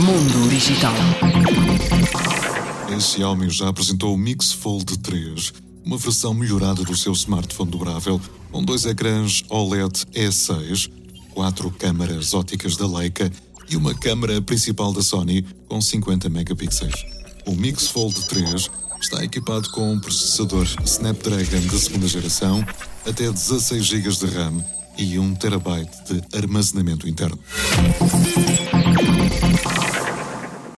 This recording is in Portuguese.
Mundo Digital. A Xiaomi já apresentou o Mix Fold 3, uma versão melhorada do seu smartphone dobrável, com dois ecrãs OLED E6, quatro câmaras óticas da Leica e uma câmara principal da Sony com 50 megapixels. O Mix Fold 3 está equipado com um processador Snapdragon da segunda geração, até 16 GB de RAM e 1 TB de armazenamento interno.